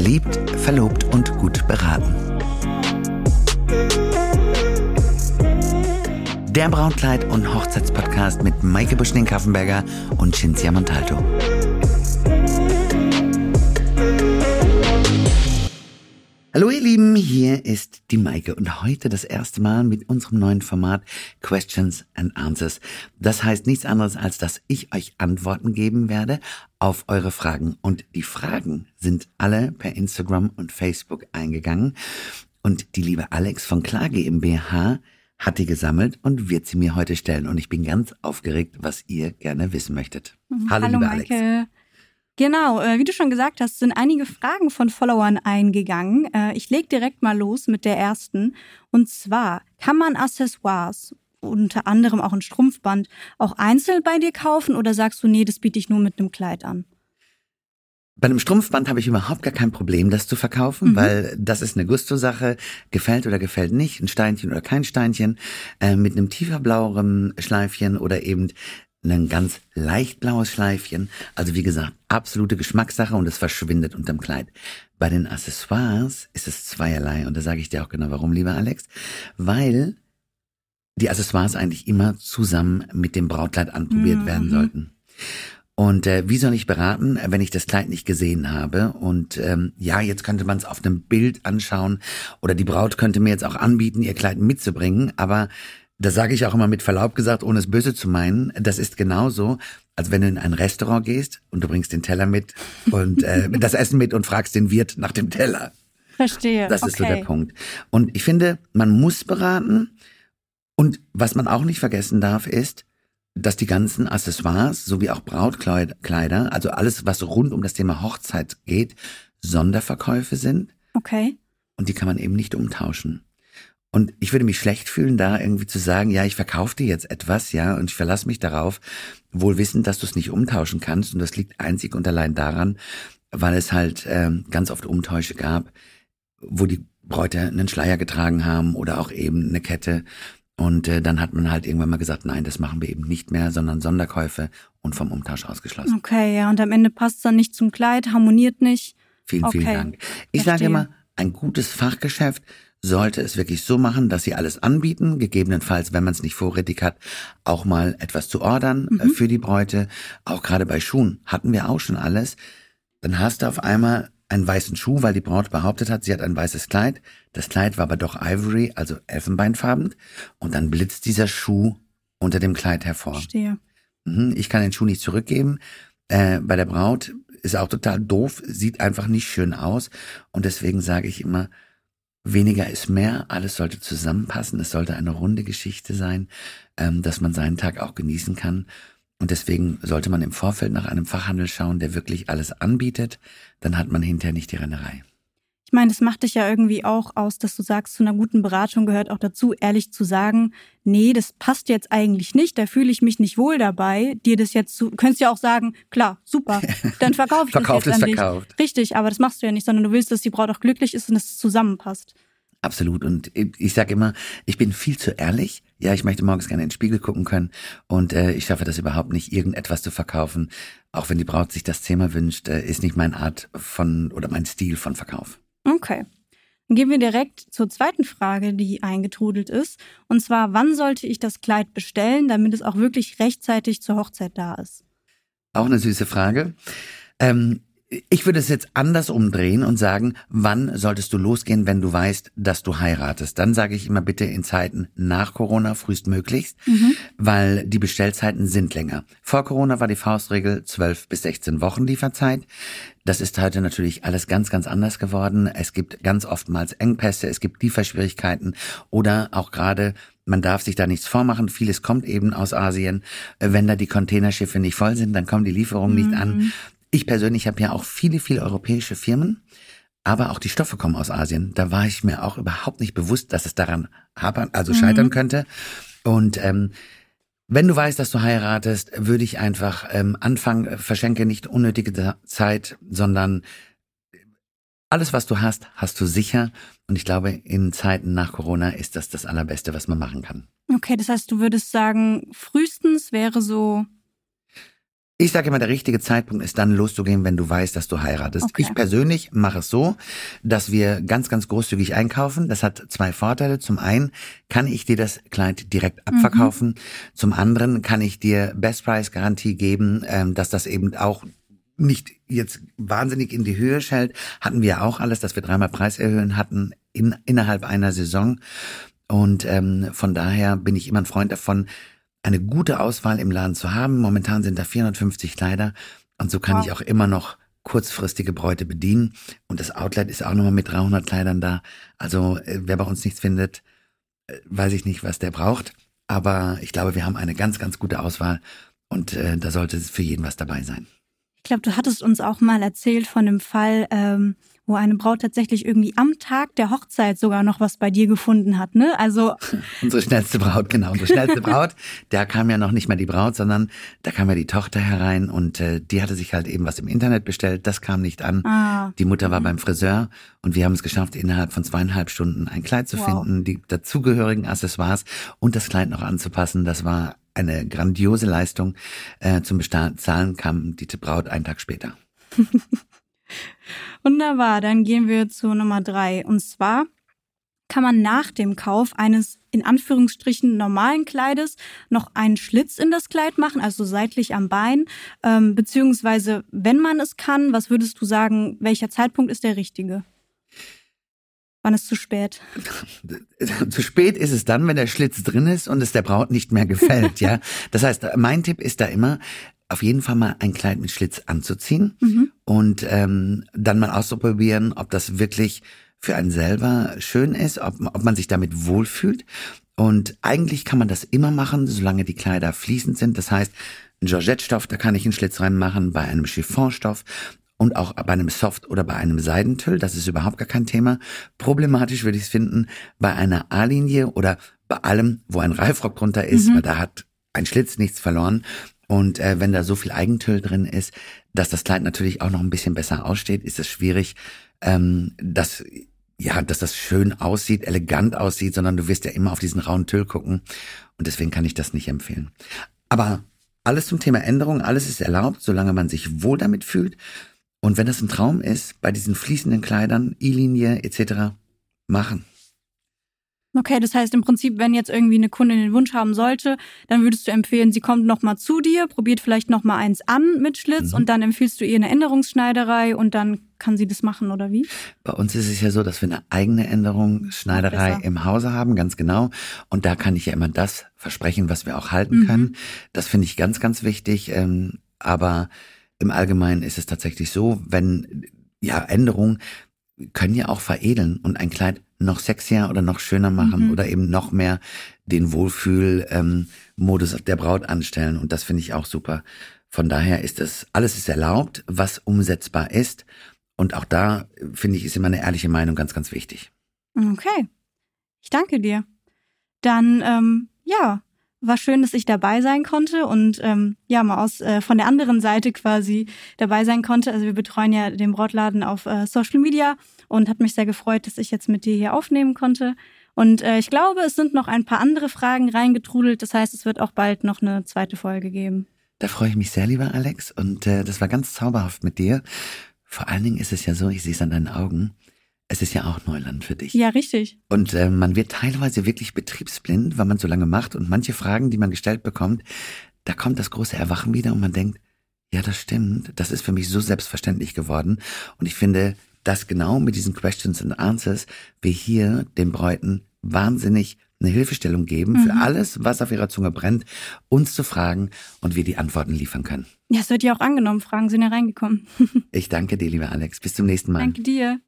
Verliebt, verlobt und gut beraten. Der Brautkleid- und Hochzeitspodcast mit Maike Buschning-Kaffenberger und Cinzia Montalto. Hallo ihr Lieben, hier ist die Maike und heute das erste Mal mit unserem neuen Format Questions and Answers. Das heißt nichts anderes als, dass ich euch Antworten geben werde auf eure Fragen. Und die Fragen sind alle per Instagram und Facebook eingegangen. Und die liebe Alex von Klar GmbH hat die gesammelt und wird sie mir heute stellen. Und ich bin ganz aufgeregt, was ihr gerne wissen möchtet. Mhm. Hallo, Hallo liebe Maike. Alex. Genau, äh, wie du schon gesagt hast, sind einige Fragen von Followern eingegangen. Äh, ich leg direkt mal los mit der ersten. Und zwar, kann man Accessoires, unter anderem auch ein Strumpfband, auch einzeln bei dir kaufen oder sagst du, nee, das biete ich nur mit einem Kleid an? Bei einem Strumpfband habe ich überhaupt gar kein Problem, das zu verkaufen, mhm. weil das ist eine Gusto-Sache. Gefällt oder gefällt nicht, ein Steinchen oder kein Steinchen. Äh, mit einem tiefer blaueren Schleifchen oder eben ein ganz leicht blaues Schleifchen. Also wie gesagt, absolute Geschmackssache und es verschwindet unterm Kleid. Bei den Accessoires ist es zweierlei und da sage ich dir auch genau warum, lieber Alex, weil die Accessoires eigentlich immer zusammen mit dem Brautkleid anprobiert mhm. werden sollten. Und äh, wie soll ich beraten, wenn ich das Kleid nicht gesehen habe? Und ähm, ja, jetzt könnte man es auf einem Bild anschauen oder die Braut könnte mir jetzt auch anbieten, ihr Kleid mitzubringen, aber das sage ich auch immer mit Verlaub gesagt, ohne es böse zu meinen. Das ist genauso, als wenn du in ein Restaurant gehst und du bringst den Teller mit und äh, das Essen mit und fragst den Wirt nach dem Teller. Verstehe. Das okay. ist so der Punkt. Und ich finde, man muss beraten. Und was man auch nicht vergessen darf, ist, dass die ganzen Accessoires sowie auch Brautkleider, also alles, was rund um das Thema Hochzeit geht, Sonderverkäufe sind. Okay. Und die kann man eben nicht umtauschen. Und ich würde mich schlecht fühlen, da irgendwie zu sagen, ja, ich verkaufe dir jetzt etwas, ja, und ich verlasse mich darauf, wohl wissend, dass du es nicht umtauschen kannst. Und das liegt einzig und allein daran, weil es halt äh, ganz oft Umtäusche gab, wo die Bräute einen Schleier getragen haben oder auch eben eine Kette. Und äh, dann hat man halt irgendwann mal gesagt, nein, das machen wir eben nicht mehr, sondern Sonderkäufe und vom Umtausch ausgeschlossen. Okay, ja, und am Ende passt es dann nicht zum Kleid, harmoniert nicht. Vielen, okay. vielen Dank. Ich Verstehe. sage immer, ein gutes Fachgeschäft sollte es wirklich so machen, dass sie alles anbieten, gegebenenfalls, wenn man es nicht vorrätig hat, auch mal etwas zu ordern äh, mhm. für die Bräute. Auch gerade bei Schuhen hatten wir auch schon alles. Dann hast du auf einmal einen weißen Schuh, weil die Braut behauptet hat, sie hat ein weißes Kleid. Das Kleid war aber doch Ivory, also elfenbeinfarben. Und dann blitzt dieser Schuh unter dem Kleid hervor. Verstehe. Mhm, ich kann den Schuh nicht zurückgeben. Äh, bei der Braut ist auch total doof, sieht einfach nicht schön aus. Und deswegen sage ich immer, Weniger ist mehr, alles sollte zusammenpassen, es sollte eine runde Geschichte sein, ähm, dass man seinen Tag auch genießen kann. Und deswegen sollte man im Vorfeld nach einem Fachhandel schauen, der wirklich alles anbietet, dann hat man hinterher nicht die Rennerei. Ich meine, das macht dich ja irgendwie auch aus, dass du sagst, zu einer guten Beratung gehört auch dazu, ehrlich zu sagen, nee, das passt jetzt eigentlich nicht, da fühle ich mich nicht wohl dabei, dir das jetzt zu, könntest ja auch sagen, klar, super, dann verkaufe ich Verkauft das jetzt ist an verkauft. dich. Richtig, aber das machst du ja nicht, sondern du willst, dass die Braut auch glücklich ist und dass es zusammenpasst. Absolut. Und ich sage immer, ich bin viel zu ehrlich. Ja, ich möchte morgens gerne in den Spiegel gucken können. Und äh, ich schaffe das überhaupt nicht, irgendetwas zu verkaufen. Auch wenn die Braut sich das Thema wünscht, äh, ist nicht meine Art von oder mein Stil von Verkauf. Okay. Dann gehen wir direkt zur zweiten Frage, die eingetrudelt ist. Und zwar, wann sollte ich das Kleid bestellen, damit es auch wirklich rechtzeitig zur Hochzeit da ist? Auch eine süße Frage. Ähm, ich würde es jetzt anders umdrehen und sagen, wann solltest du losgehen, wenn du weißt, dass du heiratest? Dann sage ich immer bitte in Zeiten nach Corona frühestmöglichst, mhm. weil die Bestellzeiten sind länger. Vor Corona war die Faustregel 12 bis 16 Wochen Lieferzeit. Das ist heute natürlich alles ganz, ganz anders geworden. Es gibt ganz oftmals Engpässe, es gibt Lieferschwierigkeiten oder auch gerade man darf sich da nichts vormachen. Vieles kommt eben aus Asien. Wenn da die Containerschiffe nicht voll sind, dann kommen die Lieferungen mhm. nicht an. Ich persönlich habe ja auch viele, viele europäische Firmen, aber auch die Stoffe kommen aus Asien. Da war ich mir auch überhaupt nicht bewusst, dass es daran hapern, also scheitern mhm. könnte. Und ähm, wenn du weißt, dass du heiratest, würde ich einfach ähm, anfangen, verschenke nicht unnötige Zeit, sondern alles, was du hast, hast du sicher. Und ich glaube, in Zeiten nach Corona ist das das Allerbeste, was man machen kann. Okay, das heißt, du würdest sagen, frühestens wäre so Ich sage immer, der richtige Zeitpunkt ist dann loszugehen, wenn du weißt, dass du heiratest. Okay. Ich persönlich mache es so, dass wir ganz, ganz großzügig einkaufen. Das hat zwei Vorteile. Zum einen kann ich dir das Kleid direkt abverkaufen. Mhm. Zum anderen kann ich dir Best Price Garantie geben, ähm, dass das eben auch nicht jetzt wahnsinnig in die Höhe schellt. Hatten wir auch alles, dass wir dreimal Preiserhöhen hatten in, innerhalb einer Saison. Und ähm, von daher bin ich immer ein Freund davon, eine gute Auswahl im Laden zu haben. Momentan sind da 450 Kleider und so kann wow. ich auch immer noch kurzfristige Bräute bedienen. Und das Outlet ist auch nochmal mit 300 Kleidern da. Also äh, wer bei uns nichts findet, äh, weiß ich nicht, was der braucht. Aber ich glaube, wir haben eine ganz, ganz gute Auswahl und äh, da sollte für jeden was dabei sein. Ich glaube, du hattest uns auch mal erzählt von dem Fall, ähm, wo eine Braut tatsächlich irgendwie am Tag der Hochzeit sogar noch was bei dir gefunden hat, ne? Also unsere schnellste Braut, genau, unsere schnellste Braut. Da kam ja noch nicht mehr die Braut, sondern da kam ja die Tochter herein und äh, die hatte sich halt eben was im Internet bestellt. Das kam nicht an. Ah. Die Mutter war mhm. beim Friseur und wir haben es geschafft, innerhalb von zweieinhalb Stunden ein Kleid zu wow. finden, die dazugehörigen Accessoires und das Kleid noch anzupassen. Das war eine grandiose Leistung. Äh, zum Bezahlen kam die Braut einen Tag später. Wunderbar, dann gehen wir zu Nummer drei. Und zwar kann man nach dem Kauf eines in Anführungsstrichen normalen Kleides noch einen Schlitz in das Kleid machen, also seitlich am Bein. Ähm, beziehungsweise, wenn man es kann, was würdest du sagen, welcher Zeitpunkt ist der richtige? Wann ist zu spät? zu spät ist es dann, wenn der Schlitz drin ist und es der Braut nicht mehr gefällt, ja. Das heißt, mein Tipp ist da immer, auf jeden Fall mal ein Kleid mit Schlitz anzuziehen mhm. und ähm, dann mal auszuprobieren, ob das wirklich für einen selber schön ist, ob, ob man sich damit wohlfühlt. Und eigentlich kann man das immer machen, solange die Kleider fließend sind. Das heißt, ein Georgette-Stoff, da kann ich einen Schlitz reinmachen, bei einem Chiffonstoff und auch bei einem Soft oder bei einem Seidentüll, das ist überhaupt gar kein Thema. Problematisch würde ich es finden bei einer A-Linie oder bei allem, wo ein Reifrock drunter ist, mhm. weil da hat ein Schlitz nichts verloren. Und äh, wenn da so viel Eigentüll drin ist, dass das Kleid natürlich auch noch ein bisschen besser aussteht, ist es schwierig, ähm, dass ja, dass das schön aussieht, elegant aussieht, sondern du wirst ja immer auf diesen rauen Tüll gucken. Und deswegen kann ich das nicht empfehlen. Aber alles zum Thema Änderung, alles ist erlaubt, solange man sich wohl damit fühlt. Und wenn das ein Traum ist, bei diesen fließenden Kleidern, E-Linie etc., machen. Okay, das heißt im Prinzip, wenn jetzt irgendwie eine Kundin den Wunsch haben sollte, dann würdest du empfehlen, sie kommt nochmal zu dir, probiert vielleicht nochmal eins an mit Schlitz mhm. und dann empfiehlst du ihr eine Änderungsschneiderei und dann kann sie das machen oder wie? Bei uns ist es ja so, dass wir eine eigene Änderungsschneiderei im Hause haben, ganz genau. Und da kann ich ja immer das versprechen, was wir auch halten mhm. können. Das finde ich ganz, ganz wichtig. Ähm, aber im Allgemeinen ist es tatsächlich so, wenn ja Änderungen können ja auch veredeln und ein Kleid noch sexier oder noch schöner machen mhm. oder eben noch mehr den Wohlfühl-Modus ähm, der Braut anstellen. Und das finde ich auch super. Von daher ist das, alles ist erlaubt, was umsetzbar ist. Und auch da, finde ich, ist immer eine ehrliche Meinung ganz, ganz wichtig. Okay. Ich danke dir. Dann, ähm, ja, war schön, dass ich dabei sein konnte und ähm, ja mal aus äh, von der anderen Seite quasi dabei sein konnte. Also wir betreuen ja den Brautladen auf äh, Social Media und hat mich sehr gefreut, dass ich jetzt mit dir hier aufnehmen konnte. Und äh, ich glaube, es sind noch ein paar andere Fragen reingetrudelt. Das heißt, es wird auch bald noch eine zweite Folge geben. Da freue ich mich sehr, lieber Alex. Und äh, das war ganz zauberhaft mit dir. Vor allen Dingen ist es ja so, ich sehe es an deinen Augen, es ist ja auch Neuland für dich. Ja, richtig. Und äh, man wird teilweise wirklich betriebsblind, weil man so lange macht und manche Fragen, die man gestellt bekommt, da kommt das große Erwachen wieder und man denkt, ja, das stimmt, das ist für mich so selbstverständlich geworden. Und ich finde, dass genau mit diesen Questions and Answers wir hier den Bräuten wahnsinnig eine Hilfestellung geben mhm. für alles, was auf ihrer Zunge brennt, uns zu fragen und wir die Antworten liefern können. Ja, es wird ja auch angenommen. Fragen sind ja reingekommen. ich danke dir, lieber Alex. Bis zum nächsten Mal. Danke dir.